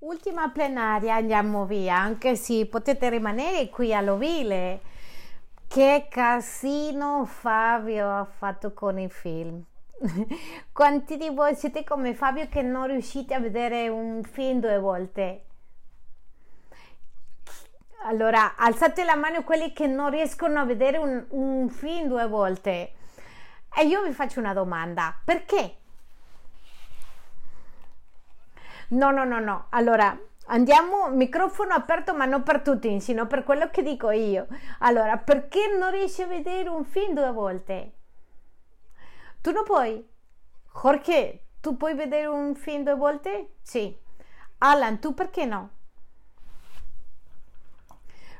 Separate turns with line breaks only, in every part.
Ultima plenaria, andiamo via, anche se potete rimanere qui all'ovile. Che casino Fabio ha fatto con i film. Quanti di voi siete come Fabio che non riuscite a vedere un film due volte? Allora, alzate la mano quelli che non riescono a vedere un, un film due volte. E io vi faccio una domanda, perché? No, no, no, no. Allora, andiamo, microfono aperto, ma non per tutti, sino per quello che dico io. Allora, perché non riesci a vedere un film due volte? Tu non puoi? Jorge, tu puoi vedere un film due volte? Sì. Alan, tu perché no?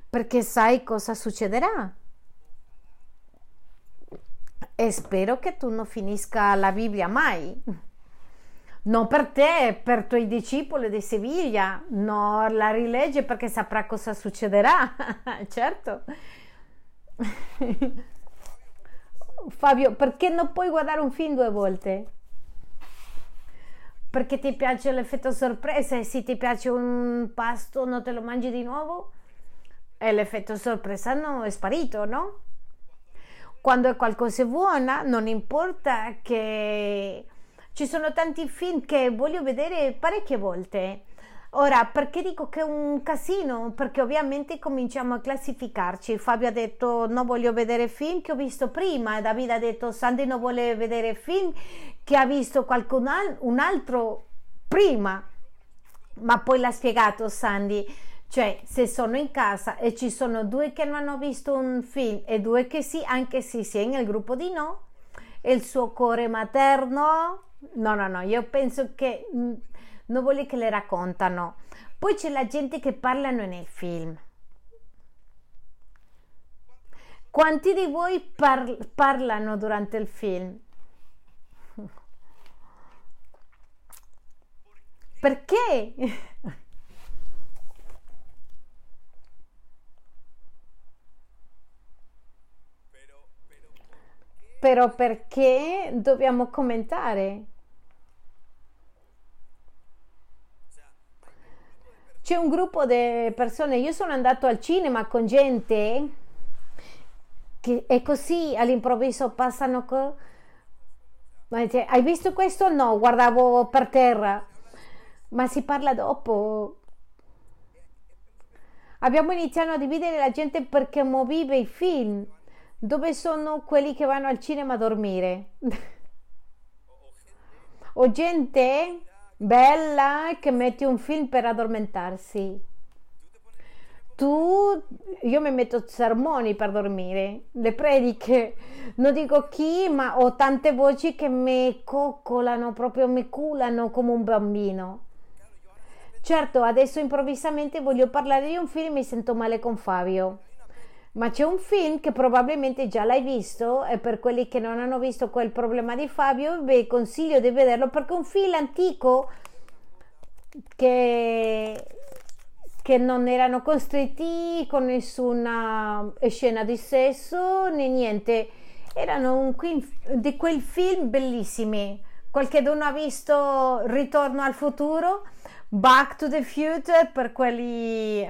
Perché sai cosa succederà? E spero che tu non finisca la Bibbia mai non per te, per i tuoi discepoli di Siviglia, no, la rilegge perché saprà cosa succederà, certo. Fabio, perché non puoi guardare un film due volte? Perché ti piace l'effetto sorpresa e se ti piace un pasto non te lo mangi di nuovo? E l'effetto sorpresa no, è sparito, no? Quando è qualcosa buona, non importa che ci sono tanti film che voglio vedere parecchie volte. Ora, perché dico che è un casino? Perché ovviamente cominciamo a classificarci. Fabio ha detto non voglio vedere film che ho visto prima, Davide ha detto Sandy non vuole vedere film che ha visto qualcun al- un altro prima. Ma poi l'ha spiegato Sandy, cioè se sono in casa e ci sono due che non hanno visto un film e due che sì, anche se si è nel gruppo di no, il suo cuore materno No, no, no, io penso che mm, non voglio che le raccontano. Poi c'è la gente che parlano nei film. Quanti di voi par- parlano durante il film? Perché? Però perché dobbiamo commentare? C'è un gruppo di persone, io sono andato al cinema con gente che è così all'improvviso passano co- hai visto questo? No, guardavo per terra. Ma si parla dopo. Abbiamo iniziato a dividere la gente perché vive i film. Dove sono quelli che vanno al cinema a dormire? o gente bella che mette un film per addormentarsi. Tu, io mi metto sermoni per dormire, le prediche, non dico chi, ma ho tante voci che mi coccolano, proprio mi culano come un bambino. Certo, adesso improvvisamente voglio parlare di un film e mi sento male con Fabio ma c'è un film che probabilmente già l'hai visto e per quelli che non hanno visto quel problema di Fabio vi consiglio di vederlo perché è un film antico che, che non erano costretti con nessuna scena di sesso né niente. Erano un, di quei film bellissimi. Qualche dono ha visto Ritorno al futuro Back to the Future per quelli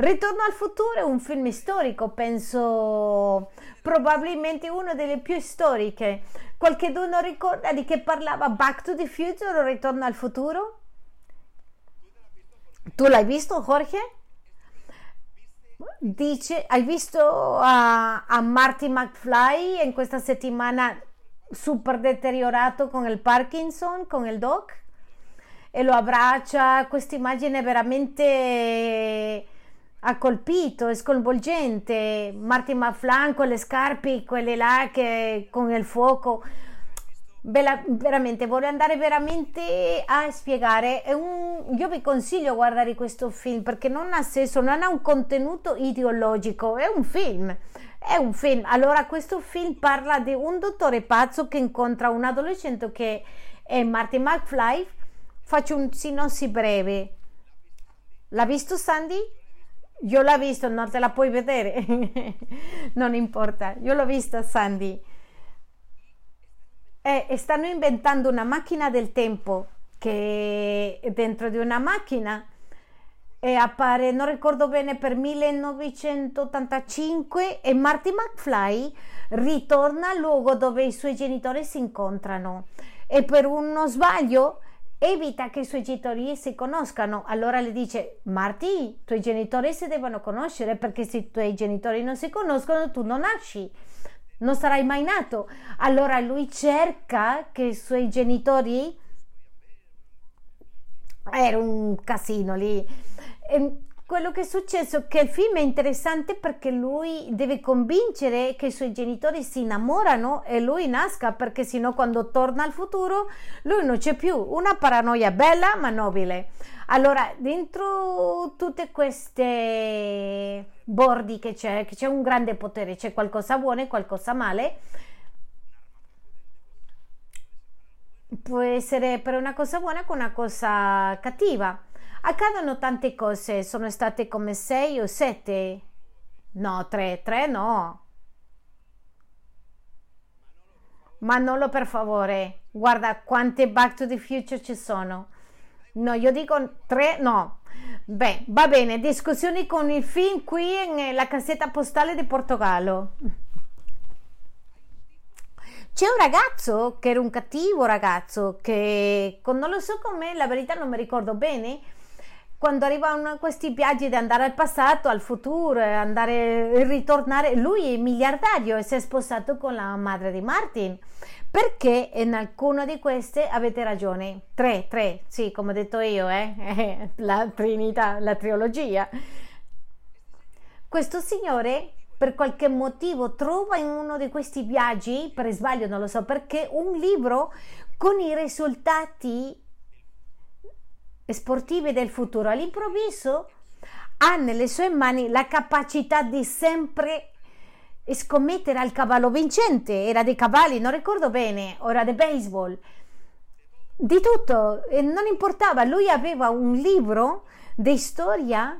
Ritorno al futuro è un film storico, penso probabilmente uno delle più storiche. Qualche Qualcuno ricorda di che parlava Back to the Future o Ritorno al futuro? Tu l'hai visto, Jorge? Dice, hai visto a, a Marty McFly in questa settimana super deteriorato con il Parkinson, con il doc? E lo abbraccia, questa immagine veramente ha colpito, è sconvolgente. Martin McFly con le scarpe, quelle là che con il fuoco. Bella, veramente, vorrei andare veramente a spiegare. Un, io vi consiglio guardare questo film perché non ha senso, non ha un contenuto ideologico, è un film. È un film. Allora, questo film parla di un dottore pazzo che incontra un adolescente che è Martin McFly. Faccio un sinossi breve. L'ha visto Sandy? Io l'ho visto, non te la puoi vedere, non importa, io l'ho vista Sandy. E stanno inventando una macchina del tempo che dentro di una macchina e appare, non ricordo bene, per 1985 e Marty McFly ritorna al luogo dove i suoi genitori si incontrano e per uno sbaglio evita che i suoi genitori si conoscano. Allora le dice: Marty, i tuoi genitori si devono conoscere perché se i tuoi genitori non si conoscono, tu non nasci, non sarai mai nato. Allora lui cerca che i suoi genitori. Era un casino lì e quello che è successo è che il film è interessante perché lui deve convincere che i suoi genitori si innamorano e lui nasca perché sennò quando torna al futuro lui non c'è più. Una paranoia bella ma nobile. Allora dentro tutte queste bordi che c'è che c'è un grande potere c'è qualcosa buono e qualcosa male può essere per una cosa buona con una cosa cattiva accadono tante cose, sono state come sei o sette? No, tre, tre no. Manolo, per favore, guarda quante Back to the Future ci sono. No, io dico tre, no. Beh, va bene, discussioni con il film qui nella cassetta postale di Portogallo. C'è un ragazzo che era un cattivo ragazzo che non lo so come, la verità non mi ricordo bene quando arrivano questi viaggi di andare al passato, al futuro, andare ritornare, lui è miliardario e si è sposato con la madre di Martin. Perché in alcune di queste avete ragione? Tre, tre, sì, come ho detto io, eh? la Trinità, la trilogia. Questo signore per qualche motivo trova in uno di questi viaggi, per sbaglio non lo so perché, un libro con i risultati sportive del futuro, all'improvviso ha nelle sue mani la capacità di sempre scommettere al cavallo vincente, era dei cavalli, non ricordo bene, ora di baseball, di tutto, e non importava, lui aveva un libro di storia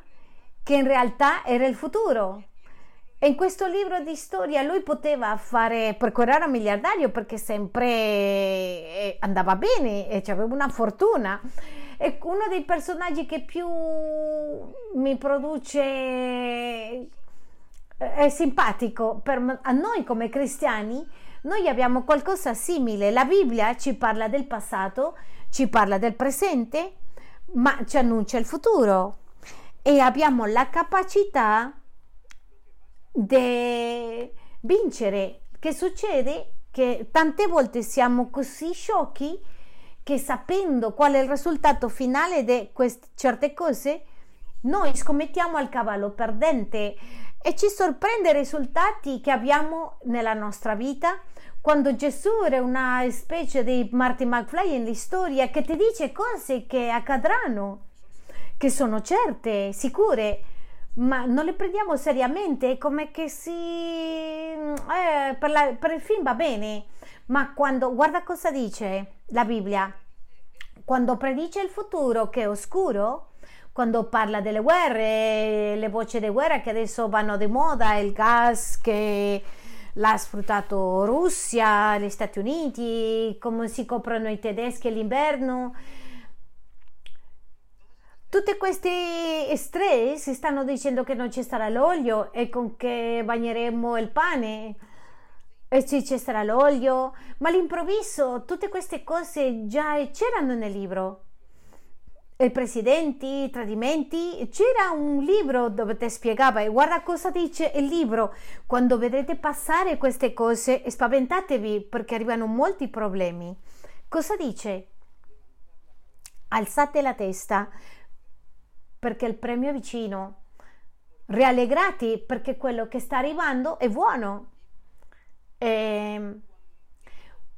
che in realtà era il futuro. E in questo libro di storia lui poteva fare, perché era miliardario, perché sempre eh, andava bene e aveva una fortuna è uno dei personaggi che più mi produce è simpatico per a noi come cristiani noi abbiamo qualcosa simile. La Bibbia ci parla del passato ci parla del presente ma ci annuncia il futuro. E abbiamo la capacità di vincere. Che succede? Che tante volte siamo così sciocchi che sapendo qual è il risultato finale di queste certe cose, noi scommettiamo al cavallo perdente e ci sorprende i risultati che abbiamo nella nostra vita. Quando Gesù era una specie di Marty McFly in storia che ti dice cose che accadranno, che sono certe, sicure, ma non le prendiamo seriamente, come che si... Eh, per, la, per il film va bene, ma quando guarda cosa dice la Bibbia, quando predice il futuro che è oscuro, quando parla delle guerre, le voci di guerra che adesso vanno di moda, il gas che l'ha sfruttato Russia, gli Stati Uniti, come si coprono i tedeschi all'inverno. Tutti questi stress stanno dicendo che non ci sarà l'olio e con che bagneremo il pane e ci sarà l'olio, ma all'improvviso tutte queste cose già c'erano nel libro. I presidenti, tradimenti, c'era un libro dove ti spiegava e guarda cosa dice il libro. Quando vedrete passare queste cose, spaventatevi perché arrivano molti problemi. Cosa dice? Alzate la testa perché il premio è vicino. Riallegrati perché quello che sta arrivando è buono eh,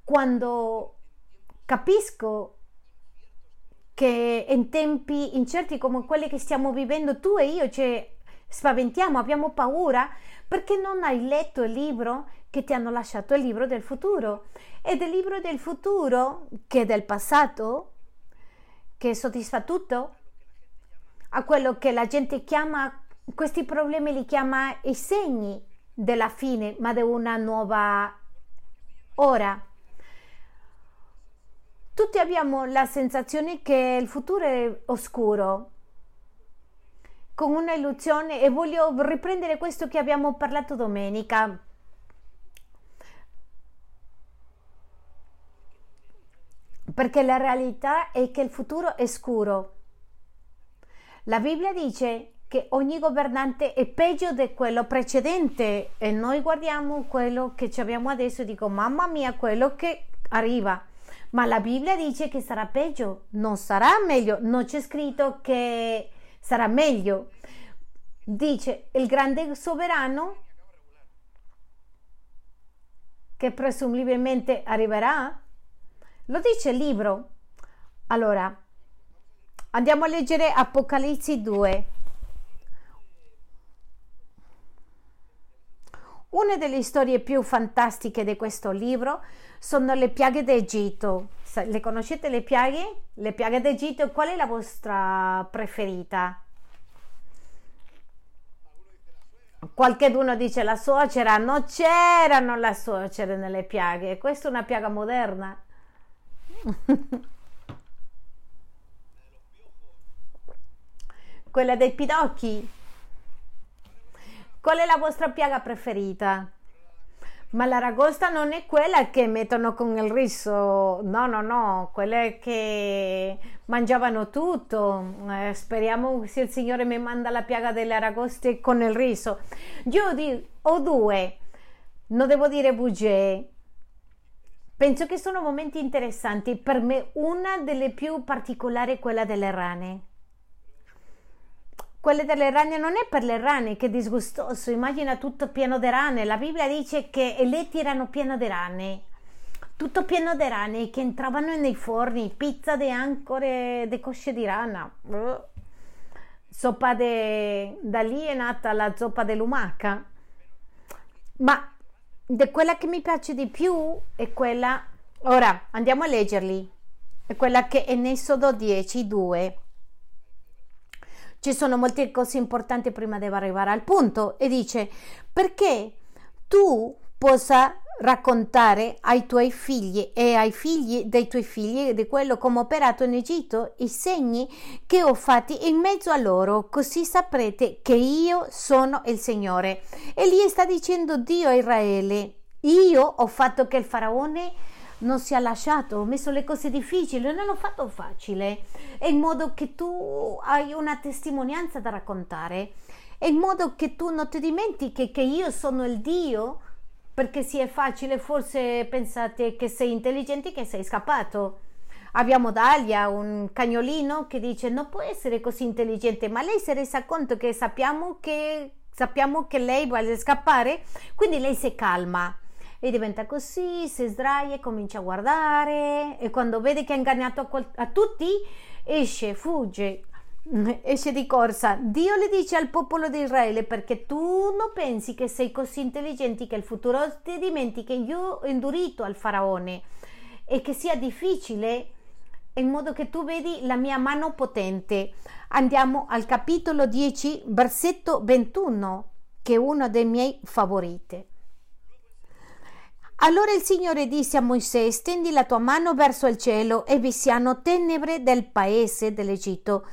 quando capisco che in tempi incerti come quelli che stiamo vivendo tu e io ci spaventiamo, abbiamo paura perché non hai letto il libro che ti hanno lasciato? Il libro del futuro. Ed il libro del futuro che è del passato che soddisfa tutto a quello che la gente chiama questi problemi li chiama i segni della fine, ma di una nuova ora. Tutti abbiamo la sensazione che il futuro è oscuro, con una illusione e voglio riprendere questo che abbiamo parlato domenica. Perché la realtà è che il futuro è scuro. La Bibbia dice che ogni governante è peggio di quello precedente e noi guardiamo quello che abbiamo adesso e dico mamma mia quello che arriva. Ma la Bibbia dice che sarà peggio non sarà meglio non c'è scritto che sarà meglio. Dice il grande sovrano che presumibilmente arriverà? Lo dice il libro. Allora andiamo a leggere Apocalisse 2 Una delle storie più fantastiche di questo libro sono le piaghe d'Egitto. Le conoscete le piaghe? Le piaghe d'Egitto, qual è la vostra preferita? Qualcuno dice la suocera, non c'erano le suocere nelle piaghe, questa è una piaga moderna. Quella dei pidocchi Qual è la vostra piaga preferita? Ma l'aragosta non è quella che mettono con il riso, no, no, no, quelle che mangiavano tutto. Eh, speriamo se il Signore mi manda la piaga delle aragoste con il riso. Io di, ho due, non devo dire bugie. Penso che sono momenti interessanti. Per me una delle più particolari è quella delle rane quelle delle rane non è per le rane, che disgustoso, immagina tutto pieno di rane. La Bibbia dice che i letti erano pieni di rane, tutto pieno di rane che entravano nei forni, pizza di ancore, di cosce di rana. Soppa de... da lì è nata la zoppa di lumaca. Ma di quella che mi piace di più è quella. Ora andiamo a leggerli. È quella che è in Esodo 10, 2 ci sono molte cose importanti prima di arrivare al punto e dice perché tu possa raccontare ai tuoi figli e ai figli dei tuoi figli di quello come ho operato in Egitto, i segni che ho fatti in mezzo a loro, così saprete che io sono il Signore. E lì sta dicendo Dio a Israele, io ho fatto che il faraone non sia lasciato, ho messo le cose difficili, non l'ho fatto facile, è in modo che tu hai una testimonianza da raccontare, è in modo che tu non ti dimentichi che io sono il Dio, perché se è facile forse pensate che sei intelligente che sei scappato. Abbiamo Dalia, un cagnolino, che dice non può essere così intelligente, ma lei si è resa conto che sappiamo che, sappiamo che lei vuole scappare, quindi lei si calma e diventa così, si sdraia e comincia a guardare e quando vede che ha ingannato a, qual- a tutti esce, fugge, esce di corsa. Dio le dice al popolo di Israele perché tu non pensi che sei così intelligente che il futuro ti dimentichi io ho indurito al faraone e che sia difficile in modo che tu vedi la mia mano potente. Andiamo al capitolo 10, versetto 21, che è uno dei miei favoriti. Allora il Signore disse a Mosè, stendi la tua mano verso il cielo e vi siano tenebre del paese dell'Egitto,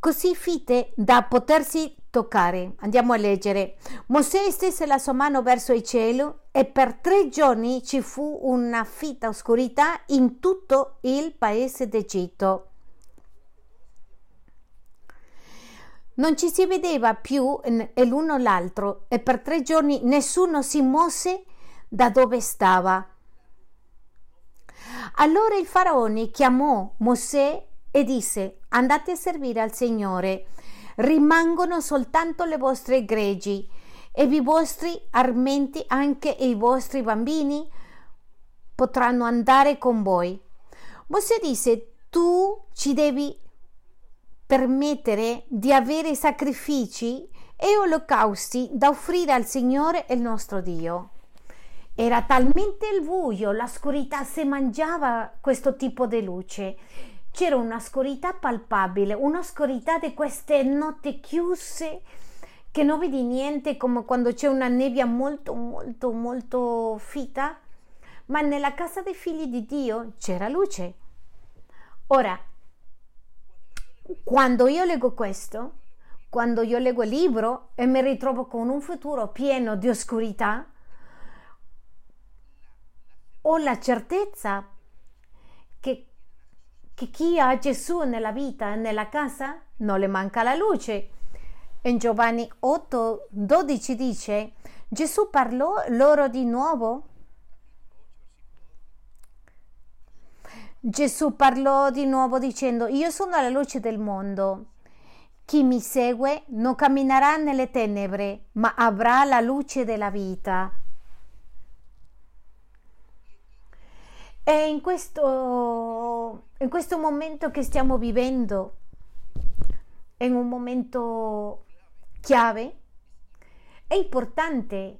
così fitte da potersi toccare. Andiamo a leggere. Mosè stese la sua mano verso il cielo e per tre giorni ci fu una fitta oscurità in tutto il paese d'Egitto. Non ci si vedeva più l'uno l'altro e per tre giorni nessuno si mosse da dove stava. Allora il faraone chiamò Mosè e disse andate a servire al Signore, rimangono soltanto le vostre greggi e i vostri armenti, anche i vostri bambini potranno andare con voi. Mosè disse tu ci devi permettere di avere sacrifici e olocausti da offrire al Signore il nostro Dio. Era talmente il buio, la scurità se mangiava questo tipo di luce. C'era una scurità palpabile, una scurità di queste notti chiuse che non vedi niente come quando c'è una nebbia molto molto molto fita, ma nella casa dei figli di Dio c'era luce. Ora, quando io leggo questo, quando io leggo il libro e mi ritrovo con un futuro pieno di oscurità, ho la certezza che, che chi ha Gesù nella vita, nella casa, non le manca la luce. In Giovanni 8, 12 dice, Gesù parlò loro di nuovo. Gesù parlò di nuovo dicendo, io sono la luce del mondo. Chi mi segue non camminerà nelle tenebre, ma avrà la luce della vita. E in questo, in questo momento che stiamo vivendo, in un momento chiave, è importante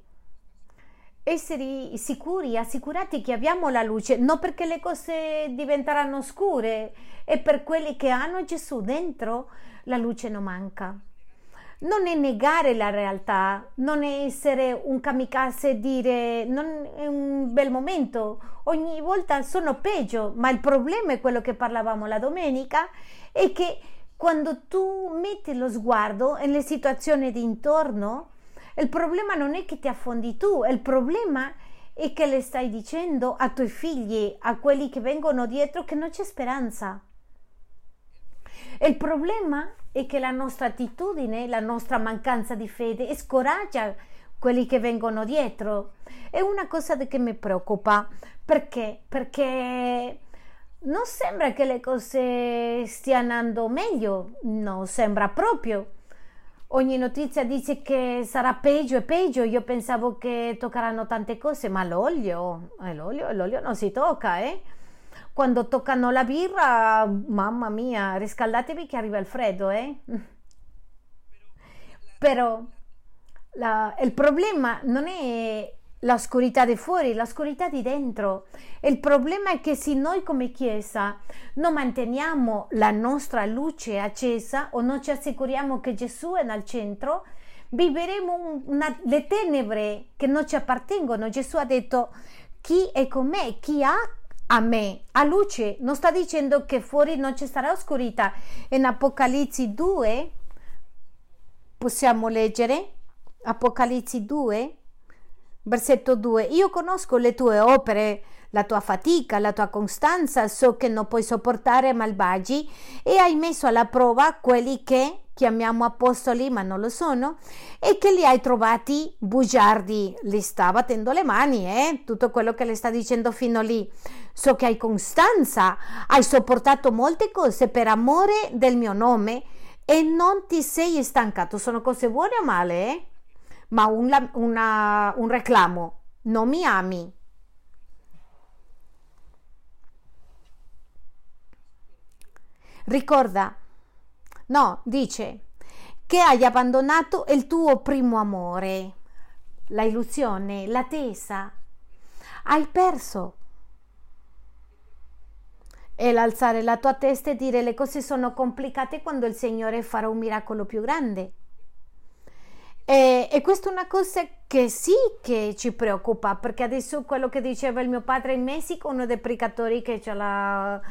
essere sicuri, assicurati che abbiamo la luce, non perché le cose diventeranno scure, è per quelli che hanno Gesù dentro, la luce non manca. Non è negare la realtà, non è essere un kamikaze e dire non è un bel momento, ogni volta sono peggio, ma il problema è quello che parlavamo la domenica, è che quando tu metti lo sguardo nelle situazioni di intorno, il problema non è che ti affondi tu, il problema è che le stai dicendo a tuoi figli, a quelli che vengono dietro, che non c'è speranza. Il problema è che la nostra attitudine, la nostra mancanza di fede scoraggia quelli che vengono dietro. È una cosa che mi preoccupa. Perché? Perché non sembra che le cose stiano andando meglio, non sembra proprio. Ogni notizia dice che sarà peggio e peggio. Io pensavo che toccheranno tante cose, ma l'olio, eh, l'olio, l'olio non si tocca, eh? Quando toccano la birra, mamma mia, riscaldatevi che arriva il freddo, eh? Però la, il problema non è l'oscurità di fuori, l'oscurità di dentro. Il problema è che se noi come Chiesa non manteniamo la nostra luce accesa o non ci assicuriamo che Gesù è nel centro, vivremo una, le tenebre che non ci appartengono. Gesù ha detto chi è con me, chi ha a me, a luce, non sta dicendo che fuori non ci sarà oscurità. In Apocalisse 2 possiamo leggere. Apocalisse 2 Versetto 2. Io conosco le tue opere, la tua fatica, la tua costanza, so che non puoi sopportare malvagi. E hai messo alla prova quelli che chiamiamo apostoli ma non lo sono e che li hai trovati bugiardi. Li sta battendo le mani, eh? Tutto quello che le sta dicendo fino lì. So che hai costanza, hai sopportato molte cose per amore del mio nome e non ti sei stancato. Sono cose buone o male, eh? ma un, una, un reclamo. Non mi ami. Ricorda, no, dice che hai abbandonato il tuo primo amore, la illusione, l'attesa. Hai perso. E l'alzare la tua testa e dire le cose sono complicate quando il Signore farà un miracolo più grande. E, e, questa è una cosa che sì che ci preoccupa, perché adesso quello che diceva il mio padre in Messico, uno dei predicatori che ce l'ha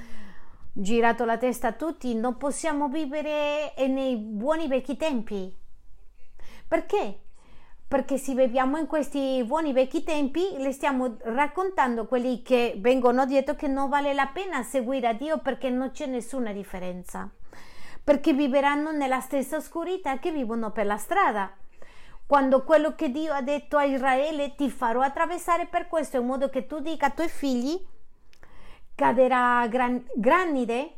girato la testa a tutti, non possiamo vivere nei buoni vecchi tempi. Perché? Perché se viviamo in questi buoni vecchi tempi, le stiamo raccontando quelli che vengono dietro che non vale la pena seguire a Dio perché non c'è nessuna differenza. Perché viveranno nella stessa oscurità che vivono per la strada quando quello che Dio ha detto a Israele ti farò attraversare per questo in modo che tu dica ai tuoi figli caderà gran, granide,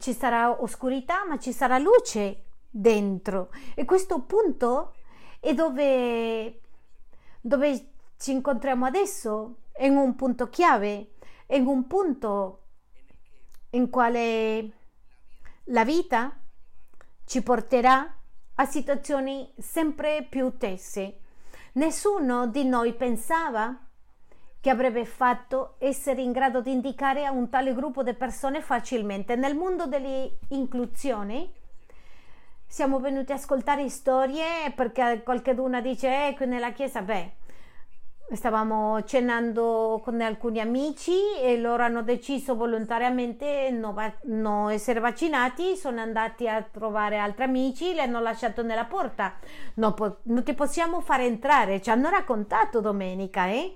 ci sarà oscurità ma ci sarà luce dentro e questo punto è dove, dove ci incontriamo adesso in un punto chiave in un punto in quale la vita ci porterà a situazioni sempre più tese. Nessuno di noi pensava che avrebbe fatto essere in grado di indicare a un tale gruppo di persone facilmente. Nel mondo delle inclusioni siamo venuti a ascoltare storie perché qualcuno dice ecco nella chiesa, beh, stavamo cenando con alcuni amici e loro hanno deciso volontariamente non va- non essere vaccinati, sono andati a trovare altri amici, li hanno lasciato nella porta. Non, po- non ti possiamo fare entrare, ci hanno raccontato domenica, eh?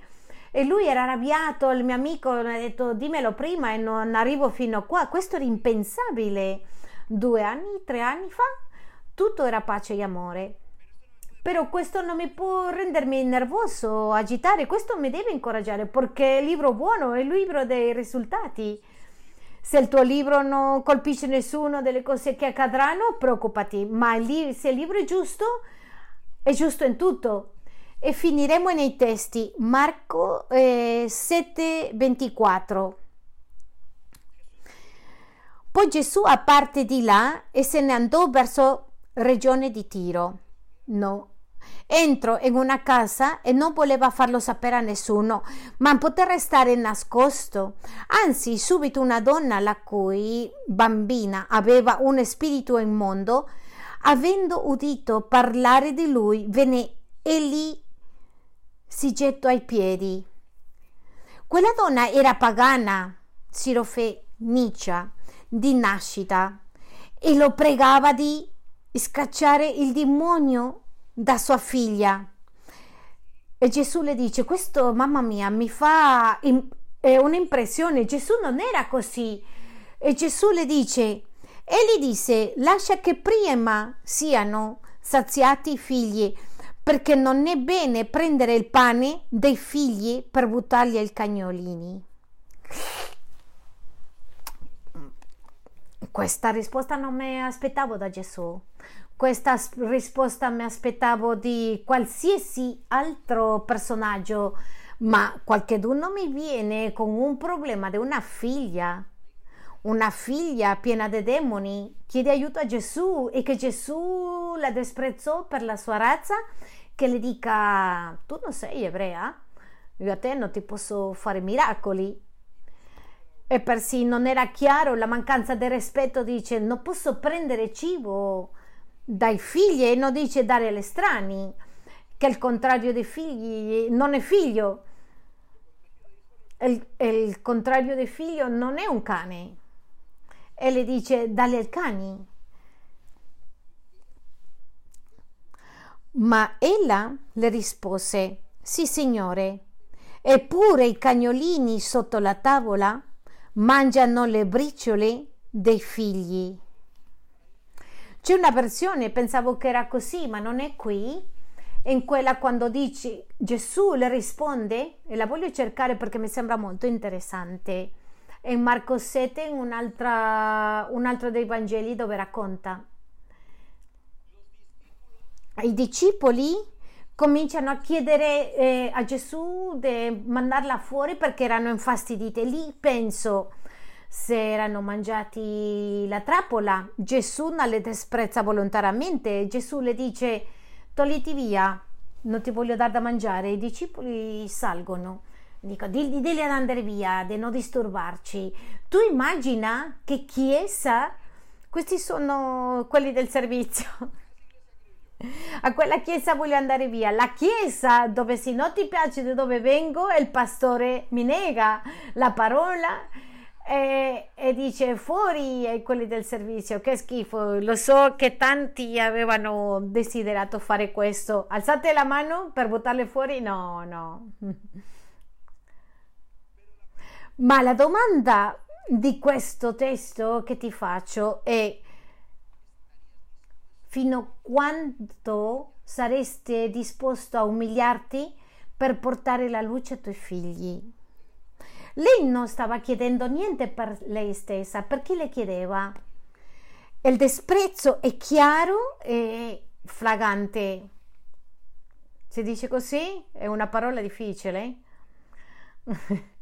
E lui era arrabbiato, il mio amico mi ha detto dimmelo prima e non arrivo fino a qua. Questo era impensabile. Due anni, tre anni fa, tutto era pace e amore. Però questo non mi può rendermi nervoso, agitare, questo mi deve incoraggiare perché è il libro buono, è il libro dei risultati. Se il tuo libro non colpisce nessuno delle cose che accadranno, preoccupati, ma se il libro è giusto, è giusto in tutto. E finiremo nei testi. Marco eh, 7, 24. Poi Gesù a parte di là e se ne andò verso regione di Tiro. No, Entrò in una casa e non voleva farlo sapere a nessuno, ma poté restare nascosto. Anzi, subito una donna la cui bambina aveva un spirito immondo, avendo udito parlare di lui, venne e lì si gettò ai piedi. Quella donna era pagana, sirofenicia, di nascita, e lo pregava di scacciare il demonio da sua figlia. E Gesù le dice, questo mamma mia mi fa un'impressione, Gesù non era così. E Gesù le dice, egli disse, lascia che prima siano saziati i figli, perché non è bene prendere il pane dei figli per buttarli ai cagnolini. Questa risposta non mi aspettavo da Gesù. Questa risposta mi aspettavo di qualsiasi altro personaggio, ma qualcuno mi viene con un problema di una figlia, una figlia piena di demoni, chiede aiuto a Gesù e che Gesù la disprezzò per la sua razza, che le dica tu non sei ebrea, io a te non ti posso fare miracoli. E persino non era chiaro la mancanza di rispetto, dice non posso prendere cibo dai figli e non dice dare agli strani, che il contrario dei figli non è figlio. Il, il contrario del figlio non è un cane. E le dice dalle al cani. Ma ella le rispose, sì signore, eppure i cagnolini sotto la tavola mangiano le briciole dei figli. C'è una versione, pensavo che era così, ma non è qui. In quella quando dici Gesù le risponde, e la voglio cercare perché mi sembra molto interessante. In Marco 7, in un altro dei Vangeli dove racconta. I discepoli cominciano a chiedere eh, a Gesù di mandarla fuori perché erano infastidite. Lì penso se erano mangiati la trappola, Gesù non le disprezza volontariamente. Gesù le dice: Togliti via, non ti voglio dare da mangiare. I discepoli salgono. Dico, digli, digli ad andare via, di non disturbarci. Tu immagina che chiesa, questi sono quelli del servizio. A quella chiesa voglio andare via. La chiesa dove se non ti piace di dove vengo, il pastore mi nega la parola e, e, dice fuori ai quelli del servizio. Che schifo. Lo so che tanti avevano desiderato fare questo. Alzate la mano per buttarle fuori? No no. Ma la domanda di questo testo che ti faccio è fino a quando saresti disposto a umiliarti per portare la luce ai tuoi figli lei non stava chiedendo niente per lei stessa, per chi le chiedeva? Il disprezzo è chiaro e flagante. Si dice così? È una parola difficile.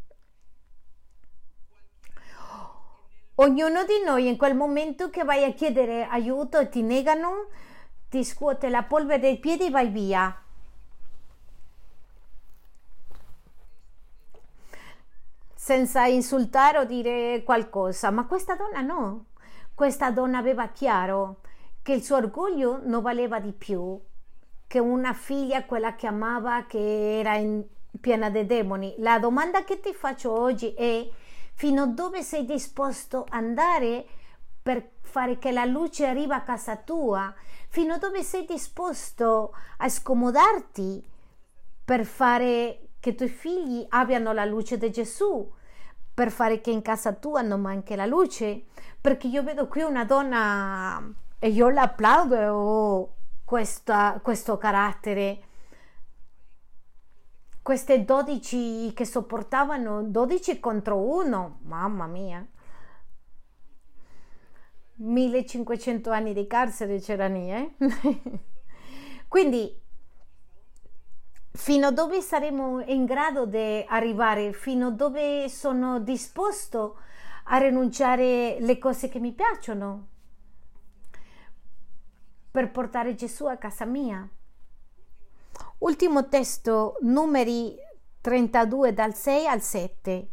Ognuno di noi in quel momento che vai a chiedere aiuto e ti negano, ti scuote la polvere dai piedi e vai via. senza insultare o dire qualcosa, ma questa donna no. Questa donna aveva chiaro che il suo orgoglio non valeva di più che una figlia, quella che amava, che era in, piena di demoni. La domanda che ti faccio oggi è fino a dove sei disposto ad andare per fare che la luce arrivi a casa tua? Fino a dove sei disposto a scomodarti per fare che i tuoi figli abbiano la luce di Gesù? Per fare che in casa tua non manchi la luce? Perché io vedo qui una donna e io l'applaudo questa, questo carattere queste 12 che sopportavano 12 contro 1, mamma mia. 1500 anni di carcere c'erano, eh? Quindi fino a dove saremo in grado di arrivare, fino a dove sono disposto a rinunciare alle cose che mi piacciono per portare Gesù a casa mia. Ultimo testo, numeri 32 dal 6 al 7.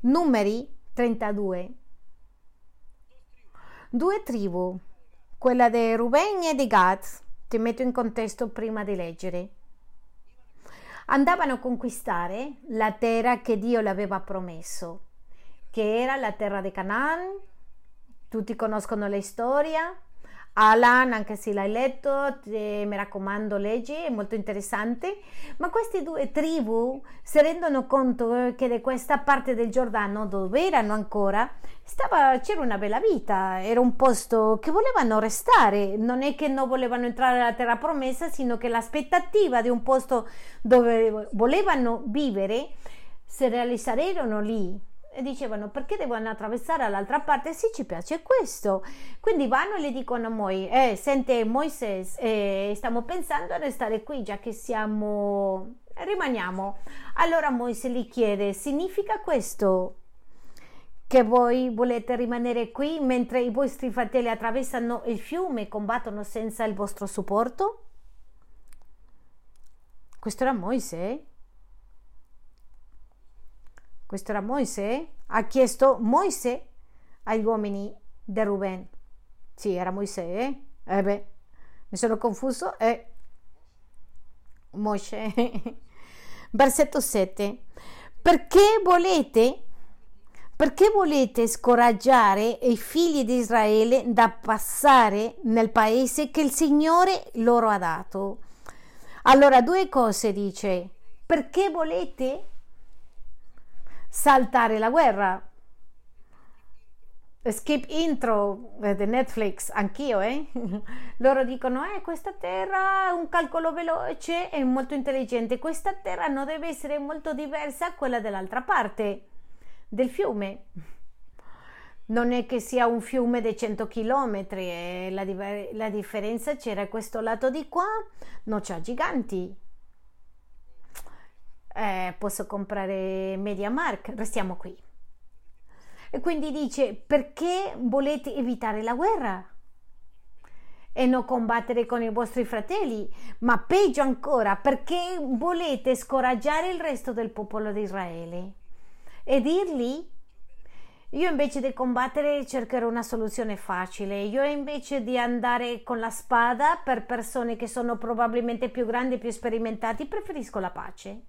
Numeri 32. Due tribù, quella di Ruben e di Gad, ti metto in contesto prima di leggere. Andavano a conquistare la terra che Dio le aveva promesso, che era la terra di Canaan. Tutti conoscono la storia, Alan, anche se l'hai letto, ti, mi raccomando, leggi, è molto interessante. Ma queste due tribù si rendono conto che di questa parte del Giordano, dove erano ancora, stava, c'era una bella vita, era un posto che volevano restare. Non è che non volevano entrare nella terra promessa, sino che l'aspettativa di un posto dove volevano vivere si realizzarono lì e dicevano perché devono attraversare all'altra parte? Se ci piace questo. Quindi vanno e le dicono a Moi eh, sente Moises eh, stiamo pensando a restare qui già che siamo rimaniamo. Allora Moise gli chiede significa questo? Che voi volete rimanere qui mentre i vostri fratelli attraversano il fiume e combattono senza il vostro supporto? Questo era Moise questo era Moise, ha chiesto Moise agli uomini di Ruben. Sì, era Moise, eh? eh beh, mi sono confuso. Eh. Moshe. Versetto 7. Perché volete, perché volete scoraggiare i figli di Israele da passare nel paese che il Signore loro ha dato? Allora, due cose dice. Perché volete saltare la guerra. Skip intro di Netflix, anch'io, eh? Loro dicono, eh, questa terra è un calcolo veloce e molto intelligente. Questa terra non deve essere molto diversa da quella dell'altra parte del fiume. Non è che sia un fiume di 100 km, eh, la, la differenza c'era questo lato di qua, non c'ha giganti eh, posso comprare MediaMark, restiamo qui. E quindi dice perché volete evitare la guerra e non combattere con i vostri fratelli, ma peggio ancora perché volete scoraggiare il resto del popolo di Israele e dirgli io invece di combattere cercherò una soluzione facile. Io invece di andare con la spada per persone che sono probabilmente più grandi e più sperimentati, preferisco la pace.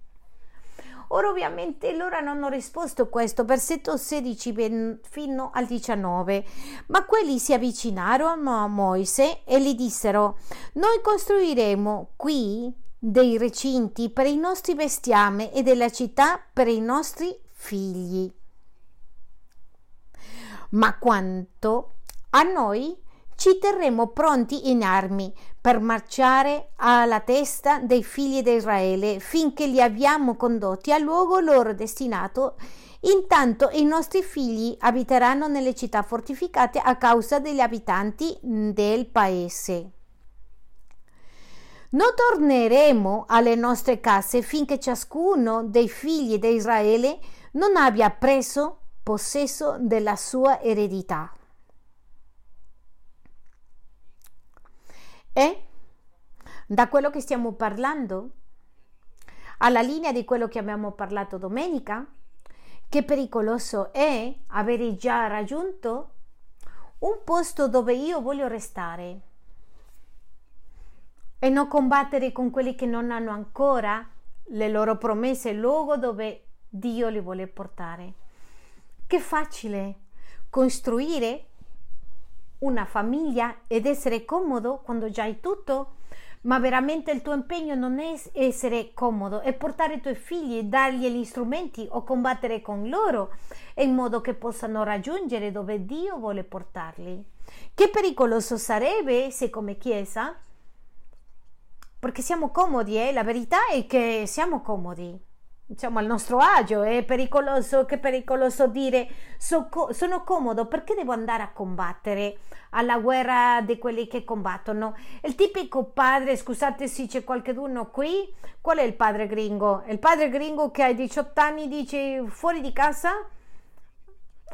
Ora ovviamente loro non hanno risposto questo, versetto 16 fino al 19, ma quelli si avvicinarono a Moise e gli dissero, noi costruiremo qui dei recinti per i nostri bestiame e della città per i nostri figli. Ma quanto a noi ci terremo pronti in armi per marciare alla testa dei figli di Israele finché li abbiamo condotti al luogo loro destinato. Intanto i nostri figli abiteranno nelle città fortificate a causa degli abitanti del paese. Non torneremo alle nostre case finché ciascuno dei figli di Israele non abbia preso possesso della sua eredità. E da quello che stiamo parlando, alla linea di quello che abbiamo parlato domenica, che pericoloso è avere già raggiunto un posto dove io voglio restare. e non combattere con quelli che non hanno ancora le loro promesse, il luogo dove Dio li vuole portare. Che facile costruire una famiglia ed essere comodo quando già hai tutto, ma veramente il tuo impegno non è essere comodo, è portare i tuoi figli, dargli gli strumenti o combattere con loro in modo che possano raggiungere dove Dio vuole portarli. Che pericoloso sarebbe se come Chiesa, perché siamo comodi, eh? la verità è che siamo comodi diciamo al nostro agio, è pericoloso, che pericoloso dire so, sono comodo perché devo andare a combattere alla guerra di quelli che combattono. Il tipico padre, scusate se c'è qualcuno qui, qual è il padre gringo? Il padre gringo che a 18 anni dice fuori di casa?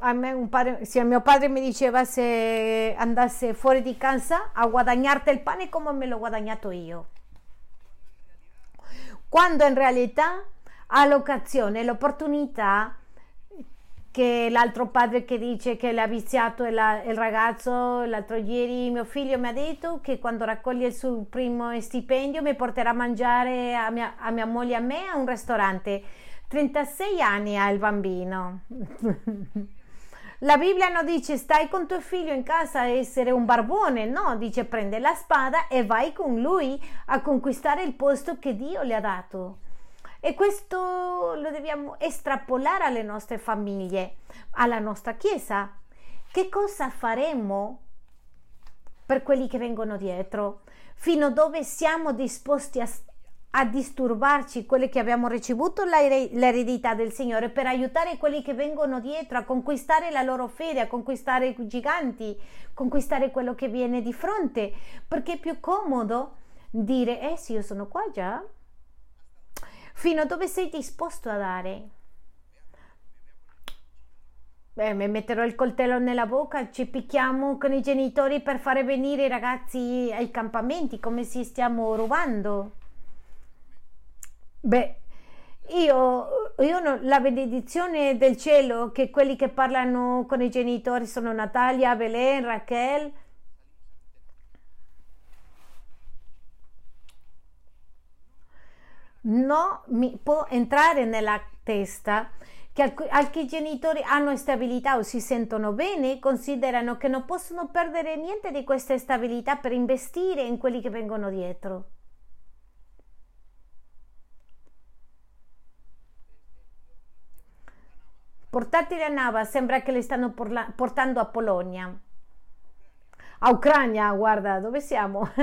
A me un padre, se mio padre mi diceva se andasse fuori di casa a guadagnarti il pane come me l'ho guadagnato io. Quando in realtà ha l'occasione, l'opportunità che l'altro padre che dice che l'ha viziato il, il ragazzo l'altro ieri mio figlio mi ha detto che quando raccoglie il suo primo stipendio mi porterà a mangiare a mia, a mia moglie e a me a un ristorante 36 anni ha il bambino la Bibbia non dice stai con tuo figlio in casa a essere un barbone, no, dice prende la spada e vai con lui a conquistare il posto che Dio le ha dato. E questo lo dobbiamo estrapolare alle nostre famiglie, alla nostra Chiesa. Che cosa faremo per quelli che vengono dietro? Fino a dove siamo disposti a, a disturbarci quelli che abbiamo ricevuto l'eredità del Signore per aiutare quelli che vengono dietro a conquistare la loro fede, a conquistare i giganti, conquistare quello che viene di fronte, perché è più comodo dire eh sì io sono qua già fino a dove sei disposto a dare. Beh, mi metterò il coltello nella bocca, ci picchiamo con i genitori per fare venire i ragazzi ai campamenti, come si stiamo rubando. Beh, io, io no, la benedizione del cielo che quelli che parlano con i genitori sono Natalia, Belen, Raquel, non mi può entrare nella testa che alcuni genitori hanno stabilità o si sentono bene, considerano che non possono perdere niente di questa stabilità per investire in quelli che vengono dietro. Portateli a Nava, sembra che li stanno portando a Polonia. A Ucraina, guarda, dove siamo?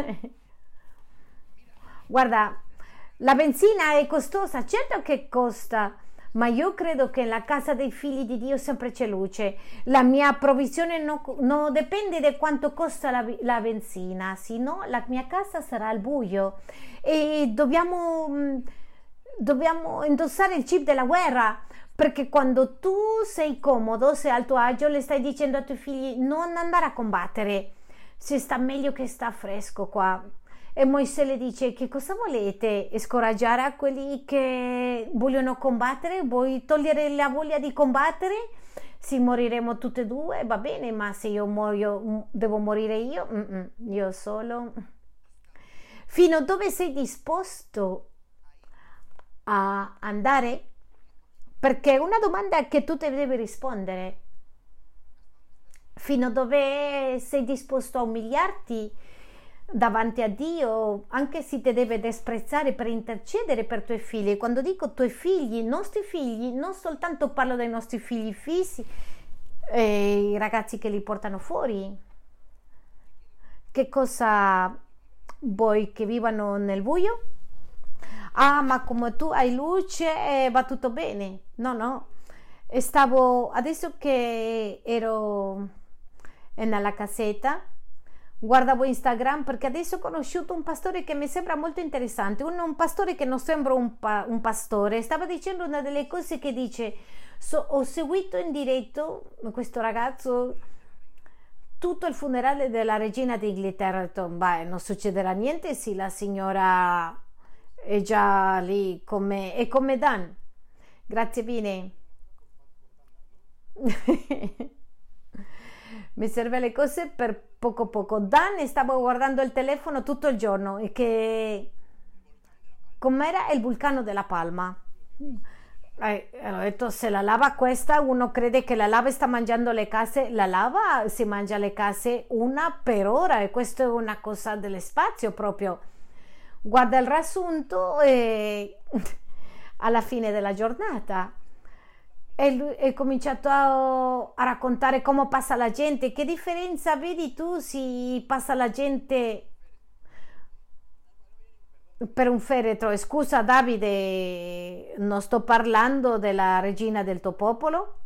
guarda, la benzina è costosa, certo che costa, ma io credo che nella casa dei figli di Dio sempre c'è luce. La mia provvisione non, non dipende da quanto costa la, la, benzina, sino la mia casa sarà al buio. E dobbiamo, mm, dobbiamo indossare il chip della guerra. Perché quando tu sei comodo, sei al tuo agio, le stai dicendo ai tuoi figli non andare a combattere. Se sta meglio che sta fresco qua e Moisè le dice che cosa volete? Scoraggiare a quelli che vogliono combattere? Vuoi togliere la voglia di combattere? Se moriremo tutte e due, va bene, ma se io muoio, devo morire io? Mm-mm, io solo. Fino a dove sei disposto a andare? Perché è una domanda che tu devi rispondere. Fino a dove sei disposto a umiliarti? Davanti a Dio, anche se ti deve disprezzare per intercedere per i tuoi figli. Quando dico tuoi figli, nostri figli, non soltanto parlo dei nostri figli fissi, eh, i ragazzi che li portano fuori. Che cosa vuoi che vivano nel buio? Ah, ma come tu hai luce eh, va tutto bene. No, no. Stavo adesso che ero nella casetta guardavo Instagram perché adesso ho conosciuto un pastore che mi sembra molto interessante, un, un pastore che non sembra un, pa, un, pastore, stava dicendo una delle cose che dice, so, ho seguito in diretto questo ragazzo tutto il funerale della regina d'Inghilterra, beh, non succederà niente se la signora è già lì come, è come Dan. Grazie Bine. mi serve le cose per poco poco. Dan stavo guardando il telefono tutto il giorno e che com'era? Il vulcano della Palma. Eh, ho detto se la lava questa uno crede che la lava sta mangiando le case. La lava si mangia le case una per ora e questo è una cosa dello proprio. Guarda il riassunto e alla fine della giornata e è cominciato a, a, raccontare come passa la gente. Che differenza vedi tu se passa la gente per un feretro? Scusa Davide non sto parlando della regina del tuo popolo.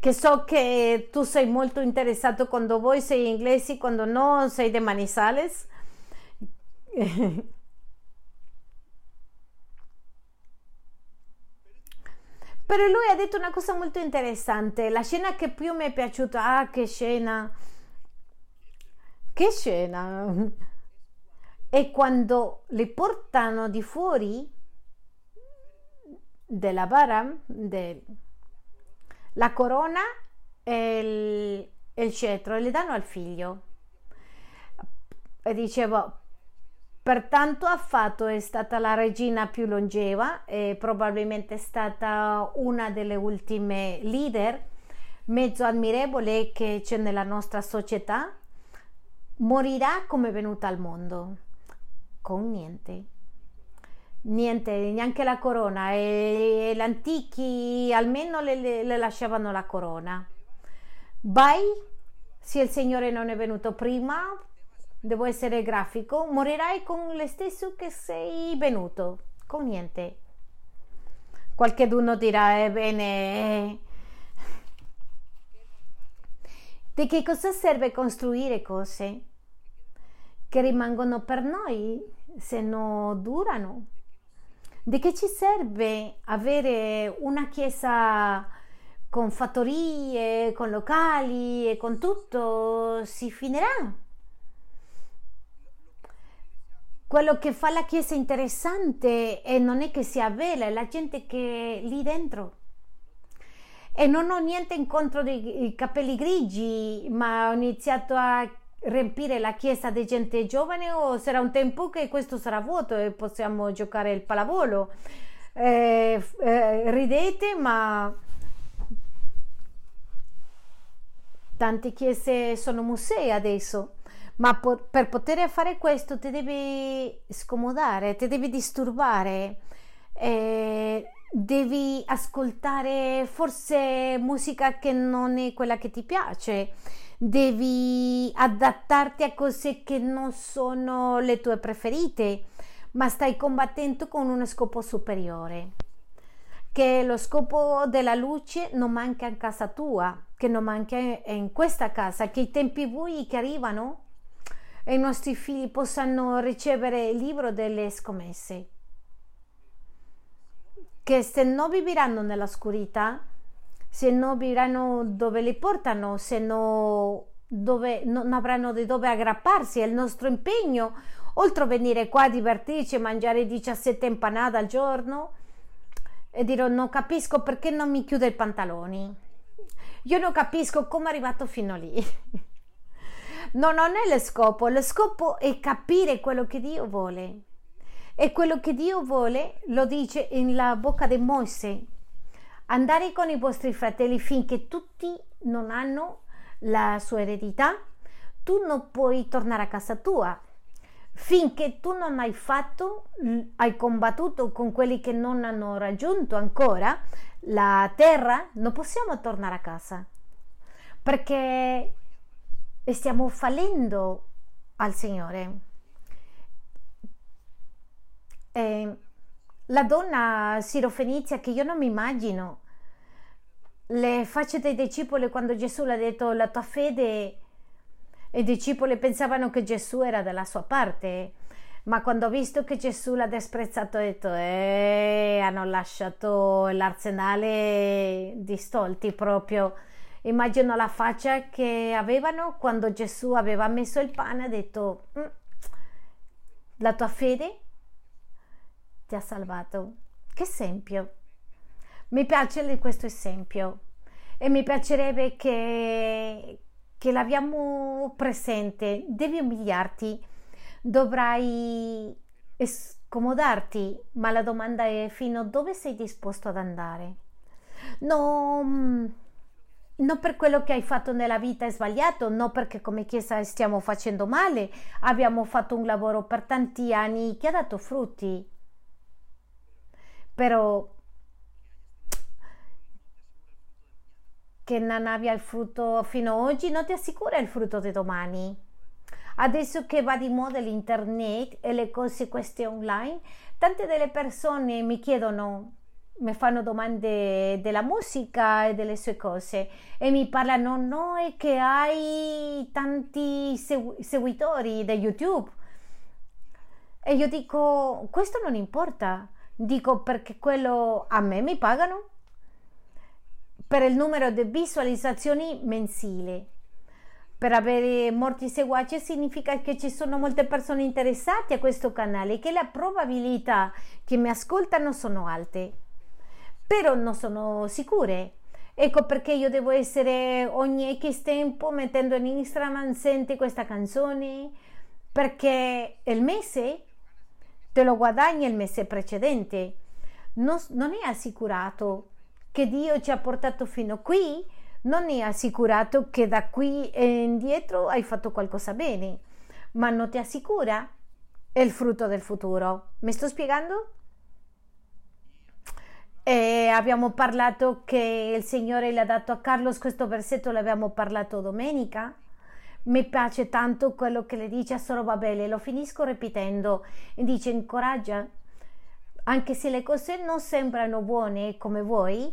Che so che tu sei molto interessato quando voi sei inglesi quando no sei de Manizales Però lui ha detto una cosa molto interessante, la scena che più mi è piaciuta, ah che scena, che scena, è quando le portano di fuori della bara, del, la corona e il, il cetro e le danno al figlio. E dicevo, Pertanto affatto è stata la regina più longeva e probabilmente è stata una delle ultime leader mezzo ammirevole che c'è nella nostra società. Morirà come è venuta al mondo, con niente. Niente, neanche la corona. E, e gli antichi almeno le, le, le lasciavano la corona. Vai, se il Signore non è venuto prima, devo essere grafico, morirai con lo stesso che sei venuto, con niente. Qualcheduno dirà, ebbene, di che cosa serve costruire cose che rimangono per noi se non durano? Di che ci serve avere una chiesa con fattorie, con locali e con tutto? Si finirà quello che fa la chiesa interessante e non è che sia bella, è la gente che è lì dentro. E non ho niente in contro dei capelli grigi, ma ho iniziato a riempire la chiesa di gente giovane o sarà un tempo che questo sarà vuoto e possiamo giocare il pallavolo. Eh, eh, ridete, ma tante chiese sono musei adesso ma per poter fare questo ti devi scomodare, ti devi disturbare, eh, devi ascoltare forse musica che non è quella che ti piace, devi adattarti a cose che non sono le tue preferite, ma stai combattendo con uno scopo superiore. Che lo scopo della luce non manca in casa tua, che non manca in questa casa, che i tempi bui che arrivano e i nostri figli possano ricevere il libro delle scommesse. Che se non viveranno nella oscurità, se non viveranno dove li portano, se no, dove, non avranno di dove aggrapparsi al nostro impegno, oltre a venire qua a divertirci e mangiare 17 empanate al giorno, e dirò non capisco perché non mi chiude i pantaloni. Io non capisco come è arrivato fino lì. No, non è lo scopo, lo scopo è capire quello che Dio vuole. E quello che Dio vuole lo dice nella bocca di Mosè. Andare con i vostri fratelli finché tutti non hanno la sua eredità, tu non puoi tornare a casa tua. Finché tu non hai fatto, hai combattuto con quelli che non hanno raggiunto ancora la terra, non possiamo tornare a casa. Perché e stiamo fallendo al Signore. E la donna sirofenizia che io non mi immagino, le facce dei discepoli quando Gesù le ha detto la tua fede, i discepoli pensavano che Gesù era dalla sua parte, ma quando ho visto che Gesù l'ha desprezzato ho detto eh, hanno lasciato l'arsenale di stolti proprio Immagino la faccia che avevano quando Gesù aveva messo il pane e ha detto mm, la tua fede ti ha salvato. Che esempio! Mi piace questo esempio. e mi piacerebbe che, che l'abbiamo presente. Devi umiliarti, dovrai scomodarti, ma la domanda è fino a dove sei disposto ad andare. No, non per quello che hai fatto nella vita è sbagliato, non perché come Chiesa stiamo facendo male, abbiamo fatto un lavoro per tanti anni che ha dato frutti. Però che non abbia il frutto fino ad oggi non ti assicura il frutto di domani. Adesso che va di moda l'internet e le cose queste online, tante delle persone mi chiedono, mi fanno domande della musica e delle sue cose e mi parlano, no, è che hai tanti seguitori di YouTube. E io dico, questo non importa, dico perché quello a me mi pagano per il numero di visualizzazioni mensili. Per avere molti seguaci significa che ci sono molte persone interessate a questo canale e che la probabilità che mi ascoltano sono alte. Però non sono sicure. Ecco perché io devo essere ogni X tempo mettendo in Instagram senti questa canzone perché il mese te lo guadagni il mese precedente. Non, non è assicurato che Dio ci ha portato fino qui, non è assicurato che da qui indietro hai fatto qualcosa bene, ma non ti assicura il frutto del futuro. Mi sto spiegando? E abbiamo parlato che il Signore le ha dato a Carlos questo versetto, l'abbiamo parlato domenica. Mi piace tanto quello che le dice a Sorobabele, lo finisco ripetendo. Dice incoraggia, anche se le cose non sembrano buone come vuoi,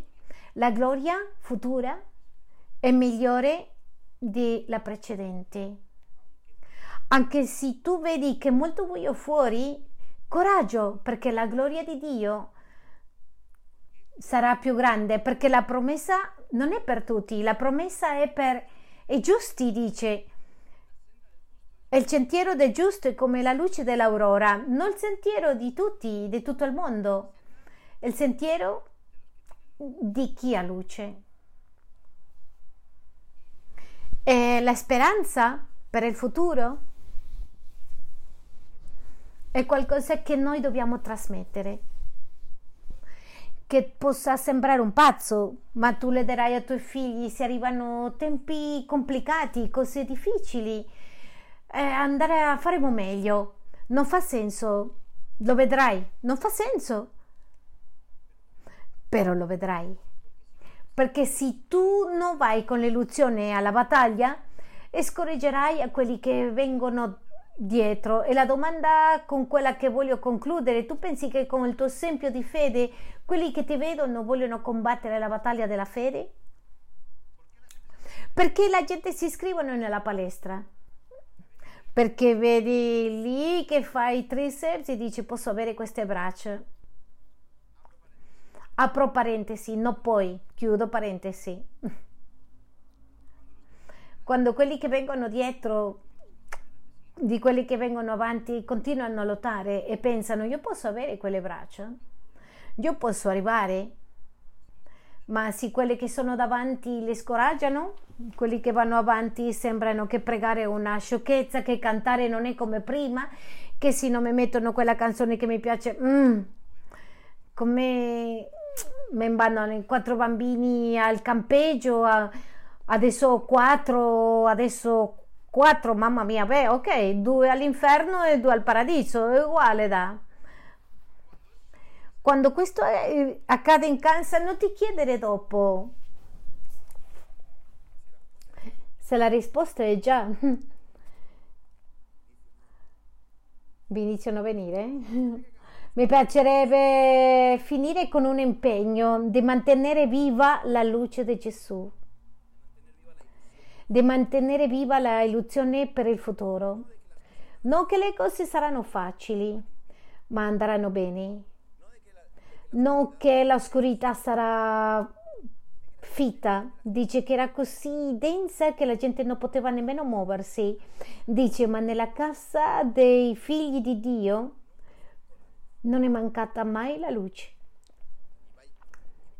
la gloria futura è migliore della precedente. Anche se tu vedi che è molto buio fuori, coraggio perché la gloria di Dio sarà più grande perché la promessa non è per tutti, la promessa è per i giusti, dice. Il sentiero del giusto è come la luce dell'aurora, non il sentiero di tutti, di tutto il mondo. Il sentiero di chi ha luce. E la speranza per il futuro è qualcosa che noi dobbiamo trasmettere. Che possa sembrare un pazzo, ma tu le darai ai tuoi figli se arrivano tempi complicati, cose difficili. Eh, andare a faremo meglio. Non fa senso. Lo vedrai. Non fa senso però lo vedrai. Perché se tu non vai con l'illusione alla battaglia, scorreggerai a quelli che vengono dietro. E la domanda con quella che voglio concludere, tu pensi che con il tuo esempio di fede, quelli che ti vedono vogliono combattere la battaglia della fede? Perché la gente si iscrivono nella palestra? Perché vedi lì che fai triceps e dici posso avere queste braccia Apro parentesi, no poi, chiudo parentesi. Quando quelli che vengono dietro, di quelli che vengono avanti, continuano a lottare e pensano io posso avere quelle braccia, io posso arrivare, ma se quelli che sono davanti li scoraggiano, quelli che vanno avanti sembrano che pregare è una sciocchezza, che cantare non è come prima, che se non mi mettono quella canzone che mi piace, mm, come mi vanno quattro bambini al campeggio, adesso quattro, adesso quattro, mamma mia, beh, ok, due all'inferno e due al paradiso, è uguale da. Quando questo è, accade in casa, non ti chiedere dopo se la risposta è già. Vi iniziano a venire? Mi piacerebbe finire con un impegno di mantenere viva la luce di Gesù, di mantenere viva la illusione per il futuro. Non che le cose saranno facili, ma andranno bene. Non che l'oscurità sarà fitta, dice che era così densa che la gente non poteva nemmeno muoversi. Dice, ma nella casa dei figli di Dio non è mancata mai la luce.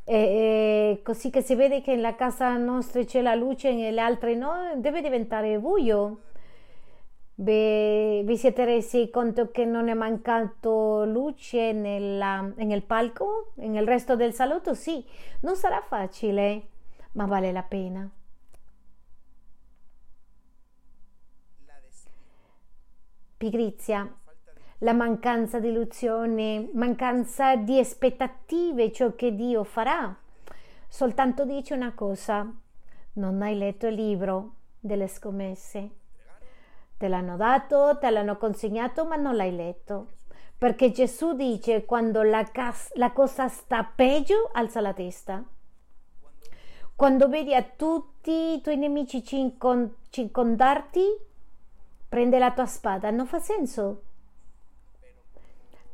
E, così che si vede che nella casa nostra c'è la luce e nelle altre no, deve diventare buio. Beh, vi siete resi conto che non è mancato luce nella, nel palco? Nel resto del salotto? Sì, non sarà facile, ma vale la pena. Pigrizia, la mancanza di illusione, mancanza di aspettative, ciò che Dio farà. Soltanto dice una cosa, non hai letto il libro delle scommesse Te l'hanno dato, te l'hanno consegnato, ma non l'hai letto. Perché Gesù dice quando la, cas- la cosa sta peggio, alza la testa. Quando vedi a tutti i tuoi nemici circondarti, prende la tua spada. Non fa senso.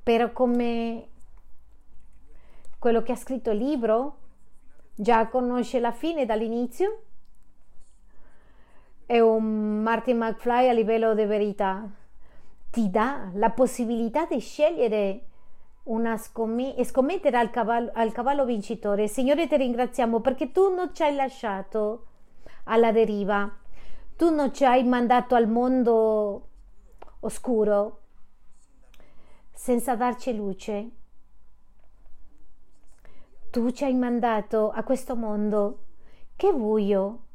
Però come quello che ha scritto il libro già conosce la fine dall'inizio, è un Martin McFly a livello di verità. Ti dà la possibilità di scegliere una scomm- scommettere al cavallo, al cavallo vincitore. Signore, ti ringraziamo perché tu non ci hai lasciato alla deriva. Tu non ci hai mandato al mondo oscuro senza darci luce. Tu ci hai mandato a questo mondo che buio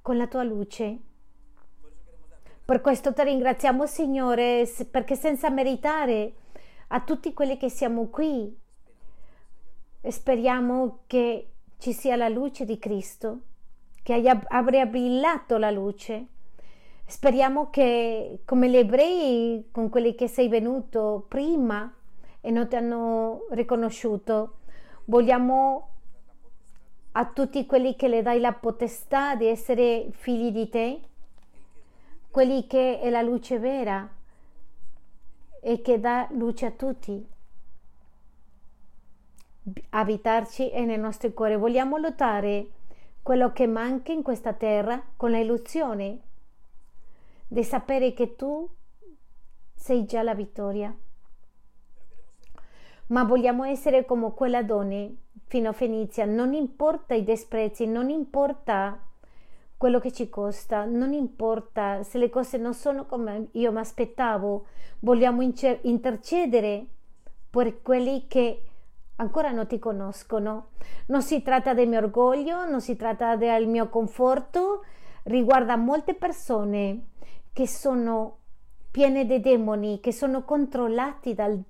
con la tua luce. Per questo ti ringraziamo Signore perché senza meritare a tutti quelli che siamo qui speriamo che ci sia la luce di Cristo, che abbia brillato la luce. Speriamo che come gli ebrei con quelli che sei venuto prima e non ti hanno riconosciuto, vogliamo a tutti quelli che le dai la potestà di essere figli di te, quelli che è la luce vera e che dà luce a tutti. Abitarci è nel nostro cuore. Vogliamo lottare quello che manca in questa terra con l'illusione di sapere che tu sei già la vittoria. Ma vogliamo essere come quella donna fino Fenizia, non importa i disprezzi, non importa quello che ci costa, non importa se le cose non sono come io mi aspettavo, vogliamo intercedere per quelli che ancora non ti conoscono. Non si tratta del mio orgoglio, non si tratta del mio conforto, riguarda molte persone che sono piene di demoni, che sono controllati dal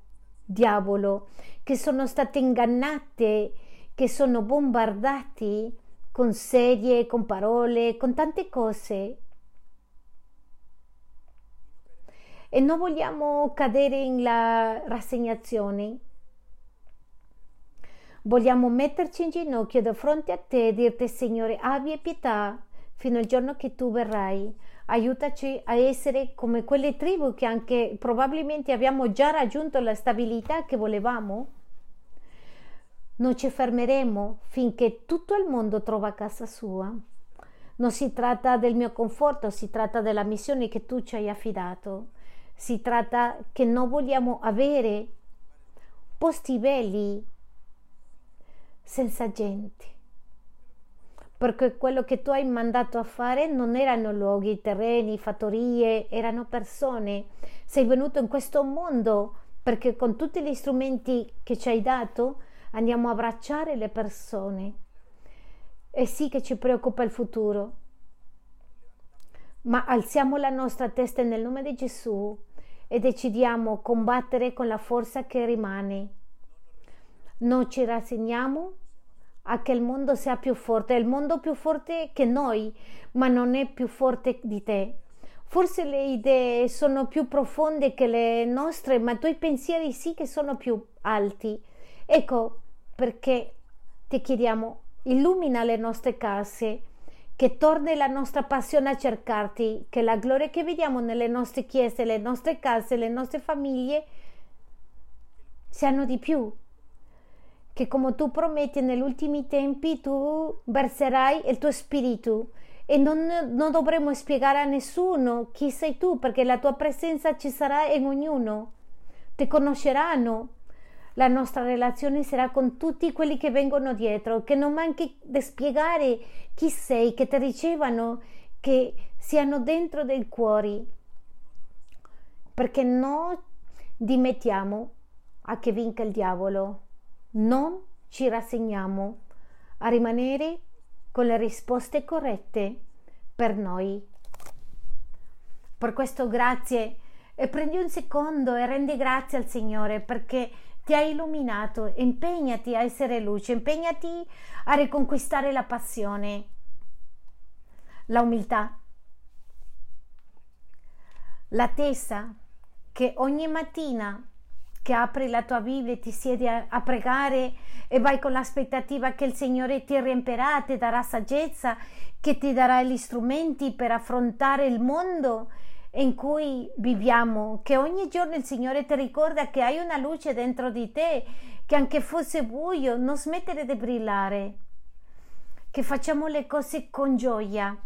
diavolo, che sono state ingannate che sono bombardati con sedie, con parole, con tante cose. E non vogliamo cadere nella rassegnazione. Vogliamo metterci in ginocchio di fronte a te e dirti Signore, abbi pietà fino al giorno che tu verrai. Aiutaci a essere come quelle tribù che anche probabilmente abbiamo già raggiunto la stabilità che volevamo non ci fermeremo finché tutto il mondo trova casa sua. Non si tratta del mio conforto, si tratta della missione che tu ci hai affidato. Si tratta che non vogliamo avere posti belli senza gente. Perché quello che tu hai mandato a fare non erano luoghi, terreni, fattorie, erano persone. Sei venuto in questo mondo perché con tutti gli strumenti che ci hai dato andiamo a abbracciare le persone. E sì che ci preoccupa il futuro, ma alziamo la nostra testa nel nome di Gesù e decidiamo combattere con la forza che rimane. Non ci rassegniamo a che il mondo sia più forte, il mondo più forte che noi, ma non è più forte di te. Forse le idee sono più profonde che le nostre, ma i tuoi pensieri sì che sono più alti. Ecco, perché ti chiediamo, illumina le nostre case, che torni la nostra passione a cercarti, che la gloria che vediamo nelle nostre chiese, le nostre case, le nostre famiglie siano di più. Che come tu prometti negli ultimi tempi tu verserai il tuo spirito. E non, non dovremo spiegare a nessuno chi sei tu perché la tua presenza ci sarà in ognuno. Ti conosceranno. La nostra relazione sarà con tutti quelli che vengono dietro, che non manchi di spiegare chi sei, che ti ricevano, che siano dentro dei cuori, perché non dimettiamo a che vinca il diavolo, non ci rassegniamo a rimanere con le risposte corrette per noi. Per questo grazie e prendi un secondo e rendi grazie al Signore perché ti ha illuminato, impegnati a essere luce, impegnati a riconquistare la passione, la umiltà, la testa che ogni mattina che apri la tua Bibbia e ti siedi a, a, pregare e vai con l'aspettativa che il Signore ti riempirà, ti darà saggezza, che ti darà gli strumenti per affrontare il mondo in cui viviamo, che ogni giorno il Signore ti ricorda che hai una luce dentro di te, che anche fosse buio, non smettere di brillare, che facciamo le cose con gioia,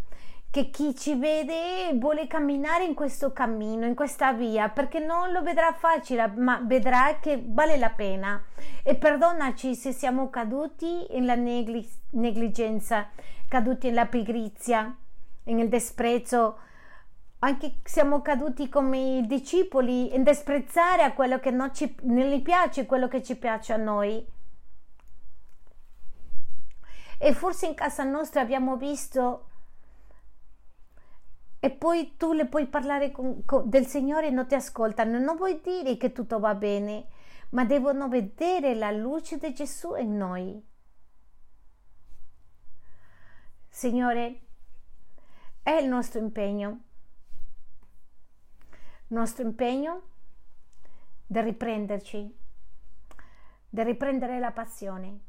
che chi ci vede vuole camminare in questo cammino, in questa via, perché non lo vedrà facile, ma vedrà che vale la pena. E perdonaci se siamo caduti nella negli- negligenza, caduti nella pigrizia, nel disprezzo anche siamo caduti come i discepoli in disprezzare a quello che non, ci, non gli piace, quello che ci piace a noi. E forse in casa nostra abbiamo visto e poi tu le puoi parlare con, con, del Signore e non ti ascoltano. Non vuoi dire che tutto va bene, ma devono vedere la luce di Gesù in noi. Signore, è il nostro impegno nostro impegno di riprenderci, di riprendere la passione